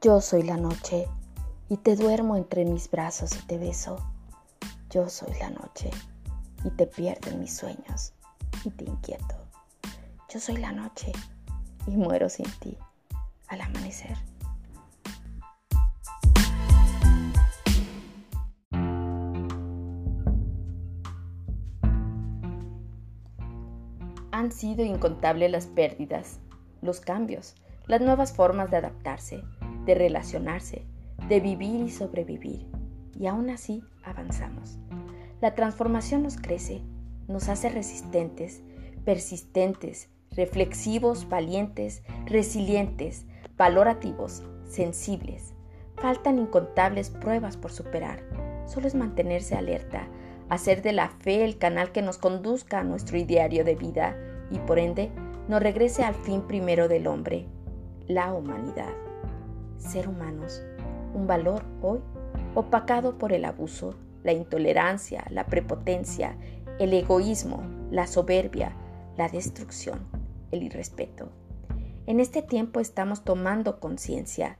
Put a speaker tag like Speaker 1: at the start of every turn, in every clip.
Speaker 1: Yo soy la noche y te duermo entre mis brazos y te beso. Yo soy la noche y te pierdo en mis sueños y te inquieto. Yo soy la noche y muero sin ti al amanecer. Han sido incontables las pérdidas, los cambios, las nuevas formas de adaptarse, de relacionarse, de vivir y sobrevivir. Y aún así avanzamos. La transformación nos crece, nos hace resistentes, persistentes, reflexivos, valientes, resilientes, valorativos, sensibles. Faltan incontables pruebas por superar. Solo es mantenerse alerta, hacer de la fe el canal que nos conduzca a nuestro ideario de vida y por ende nos regrese al fin primero del hombre, la humanidad. Ser humanos, un valor hoy opacado por el abuso, la intolerancia, la prepotencia, el egoísmo, la soberbia, la destrucción, el irrespeto. En este tiempo estamos tomando conciencia,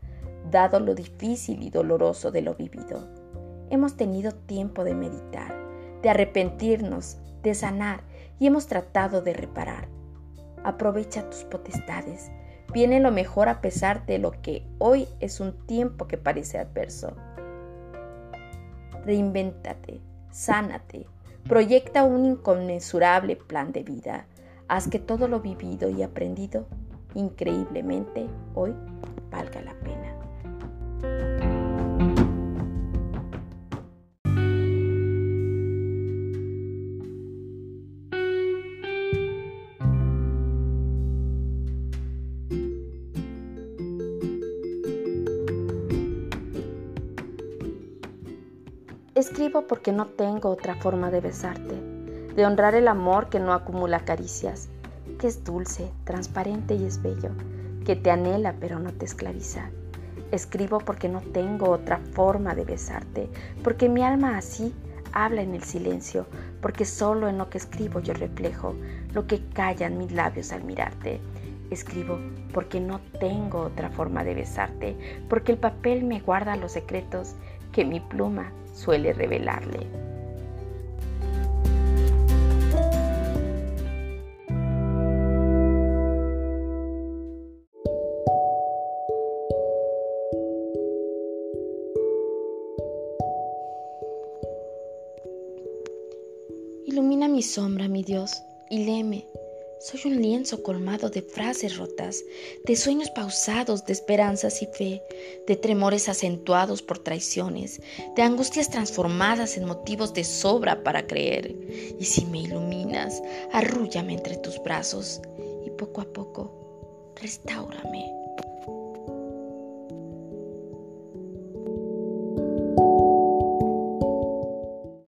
Speaker 1: dado lo difícil y doloroso de lo vivido. Hemos tenido tiempo de meditar, de arrepentirnos, de sanar y hemos tratado de reparar. Aprovecha tus potestades. Viene lo mejor a pesar de lo que hoy es un tiempo que parece adverso. Reinvéntate, sánate, proyecta un inconmensurable plan de vida. Haz que todo lo vivido y aprendido increíblemente hoy valga la pena. Escribo porque no tengo otra forma de besarte, de honrar el amor que no acumula caricias, que es dulce, transparente y es bello, que te anhela pero no te esclaviza. Escribo porque no tengo otra forma de besarte, porque mi alma así habla en el silencio, porque solo en lo que escribo yo reflejo lo que callan mis labios al mirarte. Escribo porque no tengo otra forma de besarte, porque el papel me guarda los secretos que mi pluma suele revelarle. Ilumina mi sombra, mi Dios, y léeme soy un lienzo colmado de frases rotas, de sueños pausados, de esperanzas y fe, de tremores acentuados por traiciones, de angustias transformadas en motivos de sobra para creer. Y si me iluminas, arrúllame entre tus brazos y poco a poco, restaurame.